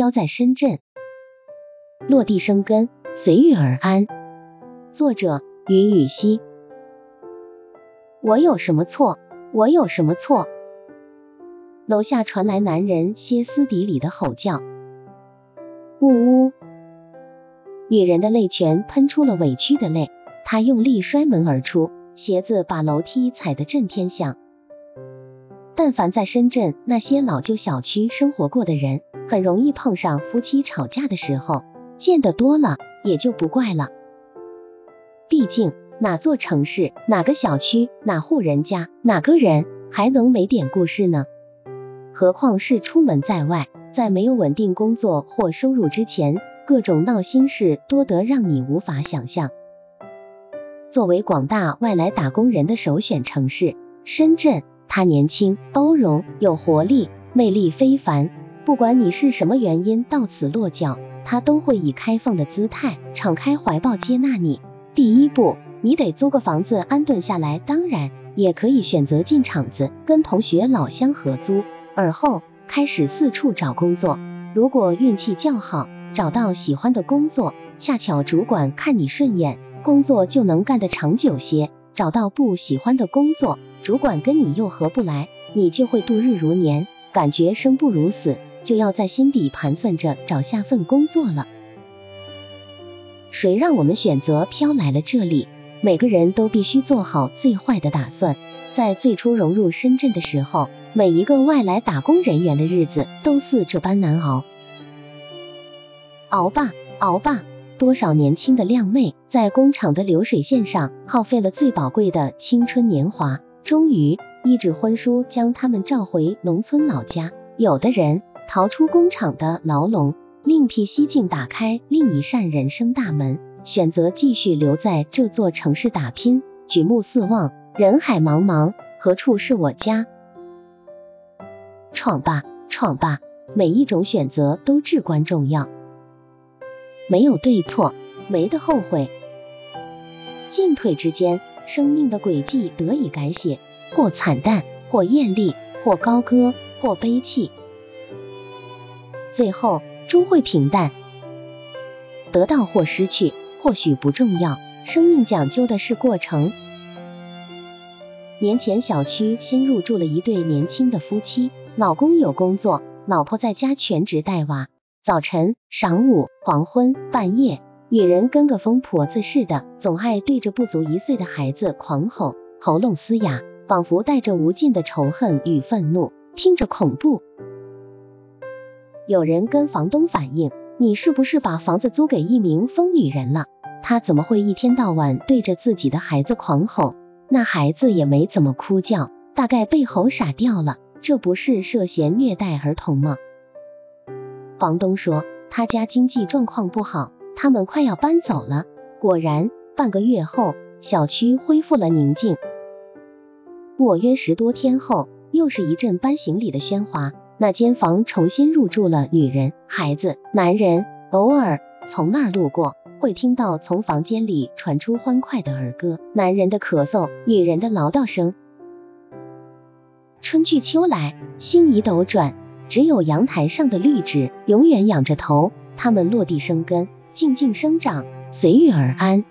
飘在深圳，落地生根，随遇而安。作者：云雨溪。我有什么错？我有什么错？楼下传来男人歇斯底里的吼叫。呜呜！女人的泪泉喷出了委屈的泪，她用力摔门而出，鞋子把楼梯踩得震天响。但凡在深圳那些老旧小区生活过的人，很容易碰上夫妻吵架的时候，见得多了也就不怪了。毕竟哪座城市、哪个小区、哪户人家、哪个人还能没点故事呢？何况是出门在外，在没有稳定工作或收入之前，各种闹心事多得让你无法想象。作为广大外来打工人的首选城市，深圳。他年轻、包容、有活力，魅力非凡。不管你是什么原因到此落脚，他都会以开放的姿态，敞开怀抱接纳你。第一步，你得租个房子安顿下来，当然也可以选择进厂子，跟同学老乡合租。而后开始四处找工作。如果运气较好，找到喜欢的工作，恰巧主管看你顺眼，工作就能干得长久些。找到不喜欢的工作，主管跟你又合不来，你就会度日如年，感觉生不如死，就要在心底盘算着找下份工作了。谁让我们选择飘来了这里？每个人都必须做好最坏的打算。在最初融入深圳的时候，每一个外来打工人员的日子都似这般难熬。熬吧，熬吧。多少年轻的靓妹在工厂的流水线上耗费了最宝贵的青春年华，终于一纸婚书将他们召回农村老家。有的人逃出工厂的牢笼，另辟蹊径，打开另一扇人生大门，选择继续留在这座城市打拼。举目四望，人海茫茫，何处是我家？闯吧，闯吧，每一种选择都至关重要。没有对错，没得后悔。进退之间，生命的轨迹得以改写，或惨淡，或艳丽，或高歌，或悲泣，最后终会平淡。得到或失去，或许不重要，生命讲究的是过程。年前，小区新入住了一对年轻的夫妻，老公有工作，老婆在家全职带娃。早晨、晌午、黄昏、半夜，女人跟个疯婆子似的，总爱对着不足一岁的孩子狂吼，喉咙嘶哑，仿佛带着无尽的仇恨与愤怒，听着恐怖。有人跟房东反映：“你是不是把房子租给一名疯女人了？她怎么会一天到晚对着自己的孩子狂吼？那孩子也没怎么哭叫，大概被吼傻掉了。这不是涉嫌虐待儿童吗？”房东说他家经济状况不好，他们快要搬走了。果然，半个月后，小区恢复了宁静。我约十多天后，又是一阵搬行李的喧哗。那间房重新入住了女人、孩子、男人。偶尔从那儿路过，会听到从房间里传出欢快的儿歌，男人的咳嗽，女人的唠叨声。春去秋来，星移斗转。只有阳台上的绿植永远仰着头，它们落地生根，静静生长，随遇而安。